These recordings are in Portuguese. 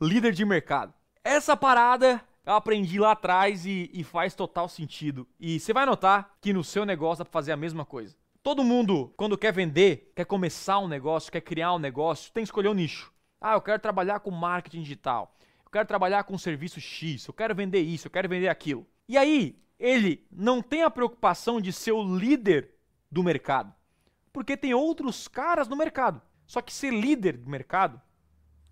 líder de mercado. Essa parada eu aprendi lá atrás e, e faz total sentido. E você vai notar que no seu negócio dá pra fazer a mesma coisa. Todo mundo, quando quer vender, quer começar um negócio, quer criar um negócio, tem que escolher um nicho. Ah, eu quero trabalhar com marketing digital. Eu quero trabalhar com serviço X. Eu quero vender isso, eu quero vender aquilo. E aí, ele não tem a preocupação de ser o líder do mercado. Porque tem outros caras no mercado. Só que ser líder do mercado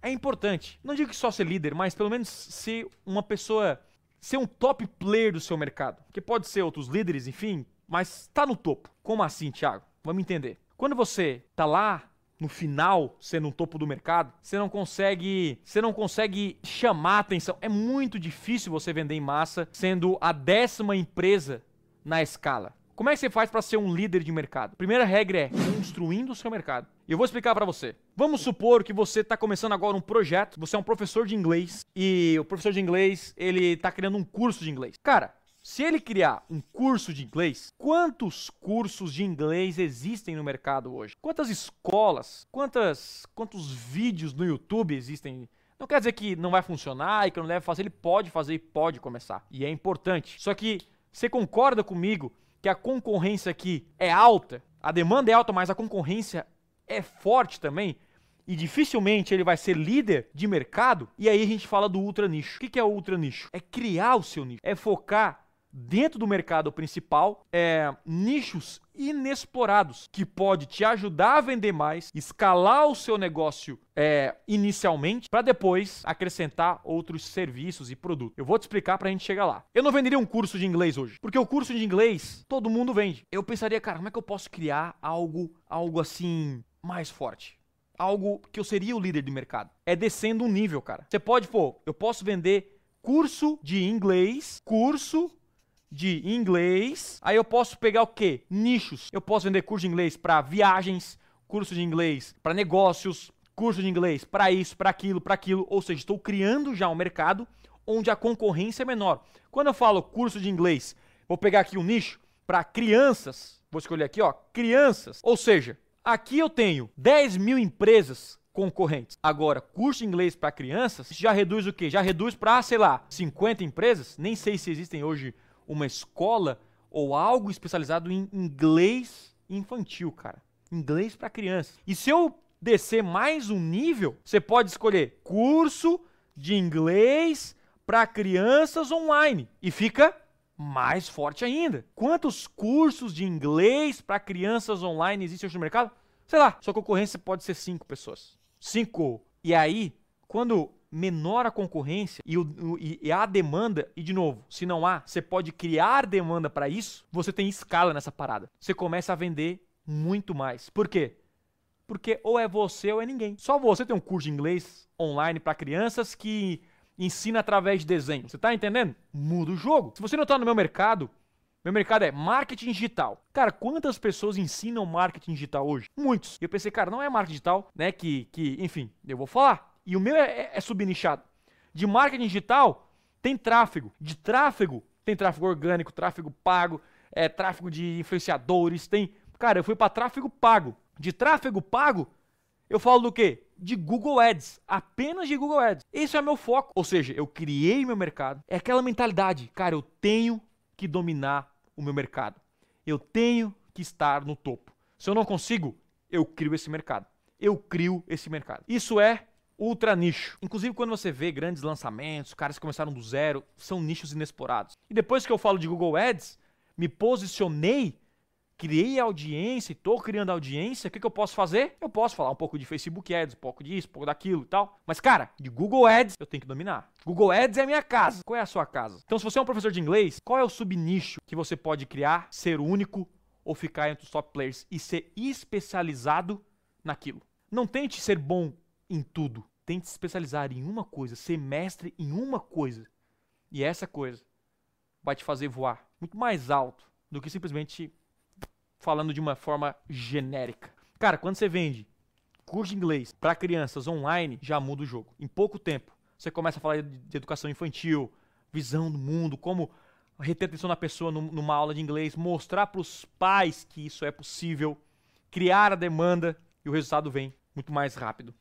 é importante. Não digo que só ser líder, mas pelo menos ser uma pessoa, ser um top player do seu mercado. Que pode ser outros líderes, enfim, mas está no topo. Como assim, Thiago? Vamos entender. Quando você tá lá no final, sendo um topo do mercado, você não consegue, você não consegue chamar atenção. É muito difícil você vender em massa sendo a décima empresa na escala. Como é que você faz para ser um líder de mercado? Primeira regra é construindo o seu mercado. E eu vou explicar para você. Vamos supor que você está começando agora um projeto, você é um professor de inglês e o professor de inglês, ele está criando um curso de inglês. Cara, se ele criar um curso de inglês, quantos cursos de inglês existem no mercado hoje? Quantas escolas, quantas, quantos vídeos no YouTube existem? Não quer dizer que não vai funcionar e que não deve fazer, ele pode fazer e pode começar. E é importante. Só que você concorda comigo que a concorrência aqui é alta, a demanda é alta, mas a concorrência é forte também, e dificilmente ele vai ser líder de mercado, e aí a gente fala do ultra nicho. O que é o ultra nicho? É criar o seu nicho, é focar dentro do mercado principal é, nichos inexplorados que pode te ajudar a vender mais, escalar o seu negócio é, inicialmente para depois acrescentar outros serviços e produtos. Eu vou te explicar para a gente chegar lá. Eu não venderia um curso de inglês hoje, porque o curso de inglês todo mundo vende. Eu pensaria, cara, como é que eu posso criar algo, algo assim mais forte? Algo que eu seria o líder de mercado. É descendo um nível, cara. Você pode, pô, eu posso vender curso de inglês, curso de inglês. Aí eu posso pegar o quê? Nichos. Eu posso vender curso de inglês para viagens, curso de inglês para negócios, curso de inglês para isso, para aquilo, para aquilo. Ou seja, estou criando já um mercado onde a concorrência é menor. Quando eu falo curso de inglês, vou pegar aqui um nicho para crianças. Vou escolher aqui, ó, crianças. Ou seja, aqui eu tenho 10 mil empresas concorrentes. Agora, curso de inglês para crianças já reduz o quê? Já reduz para, sei lá, 50 empresas. Nem sei se existem hoje uma escola ou algo especializado em inglês infantil, cara. Inglês para criança. E se eu descer mais um nível, você pode escolher curso de inglês para crianças online e fica mais forte ainda. Quantos cursos de inglês para crianças online existem hoje no mercado? Sei lá, sua concorrência pode ser cinco pessoas. Cinco. E aí, quando menor a concorrência e, o, e, a demanda, e de novo, se não há, você pode criar demanda para isso, você tem escala nessa parada. Você começa a vender muito mais. Por quê? Porque ou é você ou é ninguém. Só você tem um curso de inglês online para crianças que ensina através de desenho. Você tá entendendo? Muda o jogo. Se você não tá no meu mercado, meu mercado é marketing digital. Cara, quantas pessoas ensinam marketing digital hoje? Muitos. E eu pensei, cara, não é marketing digital, né? Que, que enfim, eu vou falar. E o meu é, é, é subnichado. De marketing digital, tem tráfego. De tráfego, tem tráfego orgânico, tráfego pago, é, tráfego de influenciadores, tem. Cara, eu fui para tráfego pago. De tráfego pago, eu falo do quê? De Google Ads. Apenas de Google Ads. Esse é meu foco. Ou seja, eu criei meu mercado. É aquela mentalidade. Cara, eu tenho que dominar o meu mercado. Eu tenho que estar no topo. Se eu não consigo, eu crio esse mercado. Eu crio esse mercado. Isso é ultra nicho. Inclusive, quando você vê grandes lançamentos, caras que começaram do zero, são nichos inexplorados. E depois que eu falo de Google Ads, me posicionei, criei audiência estou criando audiência, o que, que eu posso fazer? Eu posso falar um pouco de Facebook Ads, um pouco disso, um pouco daquilo e tal. Mas, cara, de Google Ads eu tenho que dominar. Google Ads é a minha casa. Qual é a sua casa? Então, se você é um professor de inglês, qual é o subnicho que você pode criar, ser único ou ficar entre os top players e ser especializado naquilo? Não tente ser bom em tudo. Tente se especializar em uma coisa, ser mestre em uma coisa. E essa coisa vai te fazer voar muito mais alto do que simplesmente falando de uma forma genérica. Cara, quando você vende curso de inglês para crianças online, já muda o jogo. Em pouco tempo, você começa a falar de educação infantil, visão do mundo, como reter atenção na pessoa numa aula de inglês, mostrar para os pais que isso é possível, criar a demanda e o resultado vem muito mais rápido.